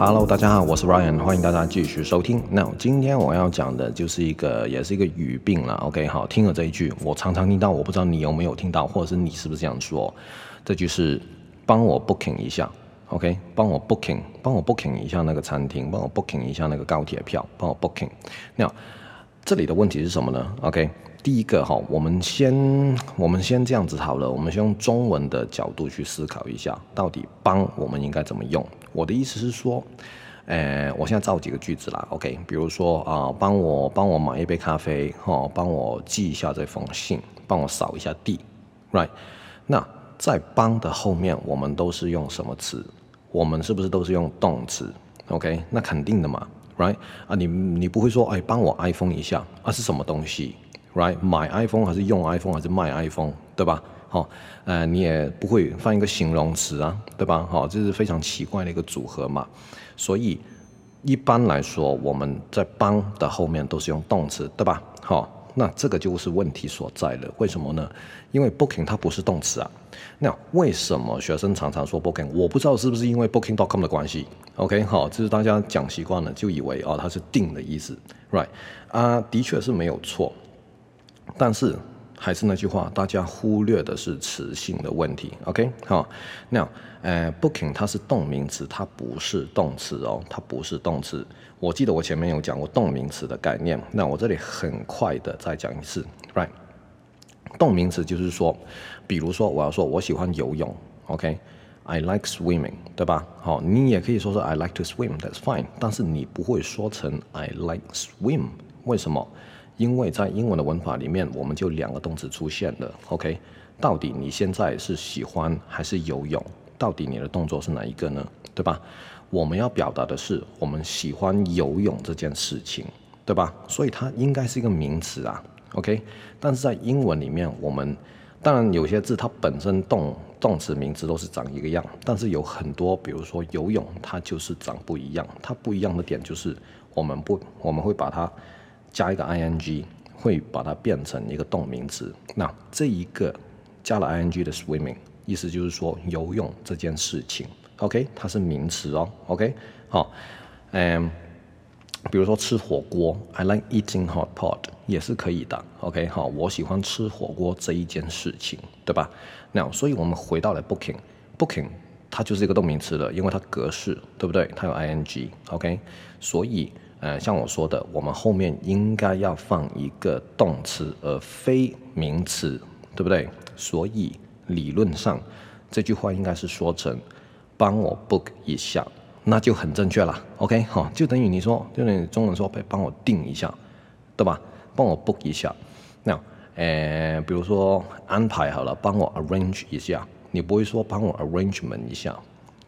Hello，大家好，我是 Ryan，欢迎大家继续收听。那今天我要讲的就是一个，也是一个语病了。OK，好，听了这一句，我常常听到，我不知道你有没有听到，或者是你是不是这样说？这句是帮我 booking 一下，OK，帮我 booking，帮我 booking 一下那个餐厅，帮我 booking 一下那个高铁票，帮我 booking。那这里的问题是什么呢？OK，第一个哈，我们先我们先这样子好了，我们先用中文的角度去思考一下，到底帮我们应该怎么用？我的意思是说，呃，我现在造几个句子啦，OK，比如说啊、呃，帮我帮我买一杯咖啡，哈、哦，帮我寄一下这封信，帮我扫一下地，right？那在帮的后面，我们都是用什么词？我们是不是都是用动词？OK？那肯定的嘛，right？啊，你你不会说，哎，帮我 iPhone 一下，啊是什么东西？right？买 iPhone 还是用 iPhone 还是卖 iPhone，对吧？好，呃，你也不会放一个形容词啊，对吧？好，这是非常奇怪的一个组合嘛。所以一般来说，我们在帮的后面都是用动词，对吧？好，那这个就是问题所在了。为什么呢？因为 booking 它不是动词啊。那为什么学生常常说 booking？我不知道是不是因为 booking.com 的关系。OK，好，就是大家讲习惯了，就以为哦它是定的意思，right？啊，的确是没有错，但是。还是那句话，大家忽略的是词性的问题。OK，好，那呃，booking 它是动名词，它不是动词哦，它不是动词。我记得我前面有讲过动名词的概念，那我这里很快的再讲一次，right？动名词就是说，比如说我要说我喜欢游泳，OK，I like swimming，对吧？好，你也可以说说 I like to swim，that's fine，但是你不会说成 I like swim，为什么？因为在英文的文法里面，我们就两个动词出现了，OK？到底你现在是喜欢还是游泳？到底你的动作是哪一个呢？对吧？我们要表达的是我们喜欢游泳这件事情，对吧？所以它应该是一个名词啊，OK？但是在英文里面，我们当然有些字它本身动动词名词都是长一个样，但是有很多，比如说游泳，它就是长不一样。它不一样的点就是我们不我们会把它。加一个 ing 会把它变成一个动名词。那这一个加了 ing 的 swimming，意思就是说游泳这件事情，OK，它是名词哦，OK，好，嗯，比如说吃火锅，I like eating hot pot 也是可以的，OK，好，我喜欢吃火锅这一件事情，对吧？那所以我们回到了 booking，booking 它就是一个动名词了，因为它格式，对不对？它有 ing，OK，所以。呃，像我说的，我们后面应该要放一个动词而非名词，对不对？所以理论上这句话应该是说成“帮我 book 一下”，那就很正确了。OK，好，就等于你说，就等于中文说“帮我订一下”，对吧？帮我 book 一下。那呃，比如说安排好了，帮我 arrange 一下，你不会说帮我 arrangement 一下。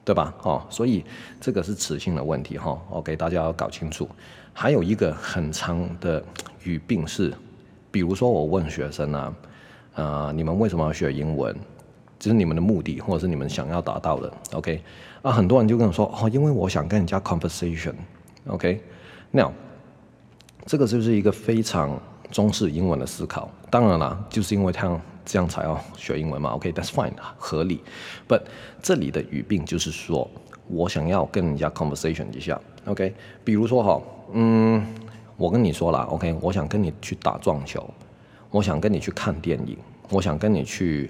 对吧？哦，所以这个是词性的问题哈。OK，大家要搞清楚。还有一个很长的语病是，比如说我问学生啊，啊、呃，你们为什么要学英文？这是你们的目的，或者是你们想要达到的。OK，啊，很多人就跟我说，哦，因为我想跟人家 conversation。OK，now 这个就是一个非常中式英文的思考。当然了，就是因为他。这样才要学英文嘛？OK，that's fine，合理。But 这里的语病就是说，我想要跟人家 conversation 一下，OK？比如说哈，嗯，我跟你说了，OK？我想跟你去打撞球，我想跟你去看电影，我想跟你去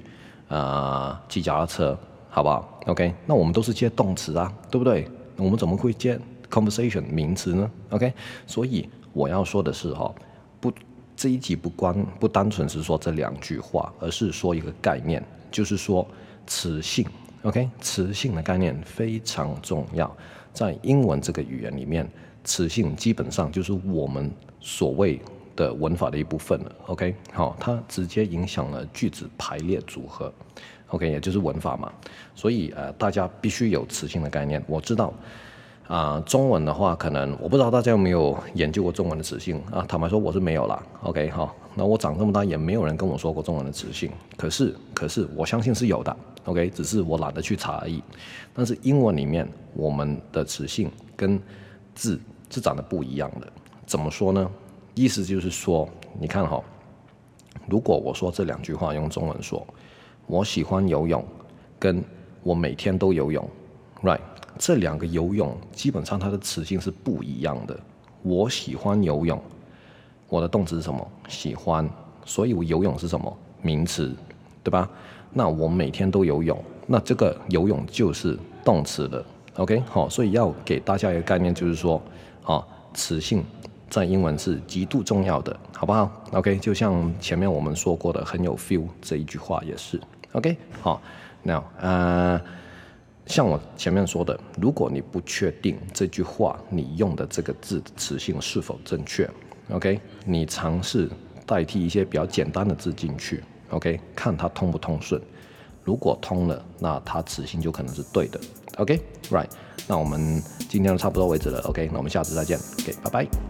啊骑脚踏车，好不好？OK？那我们都是接动词啊，对不对？我们怎么会接 conversation 名词呢？OK？所以我要说的是哈，不。这一集不光不单纯是说这两句话，而是说一个概念，就是说词性，OK，词性的概念非常重要。在英文这个语言里面，词性基本上就是我们所谓的文法的一部分了，OK，好，它直接影响了句子排列组合，OK，也就是文法嘛。所以呃，大家必须有词性的概念。我知道。啊、中文的话，可能我不知道大家有没有研究过中文的词性啊。坦白说，我是没有啦。OK，好，那我长这么大也没有人跟我说过中文的词性。可是，可是我相信是有的。OK，只是我懒得去查而已。但是英文里面，我们的词性跟字是长得不一样的。怎么说呢？意思就是说，你看哈，如果我说这两句话用中文说，我喜欢游泳，跟我每天都游泳，right？这两个游泳基本上它的词性是不一样的。我喜欢游泳，我的动词是什么？喜欢，所以我游泳是什么？名词，对吧？那我每天都游泳，那这个游泳就是动词的。OK，好，所以要给大家一个概念，就是说，啊，词性在英文是极度重要的，好不好？OK，就像前面我们说过的很有 feel 这一句话也是。OK，好，Now，呃，像我前面说的，如果你不确定这句话你用的这个字词性是否正确，OK，你尝试代替一些比较简单的字进去，OK，看它通不通顺。如果通了，那它词性就可能是对的。OK，Right，那我们今天就差不多为止了。OK，那我们下次再见。OK，拜拜。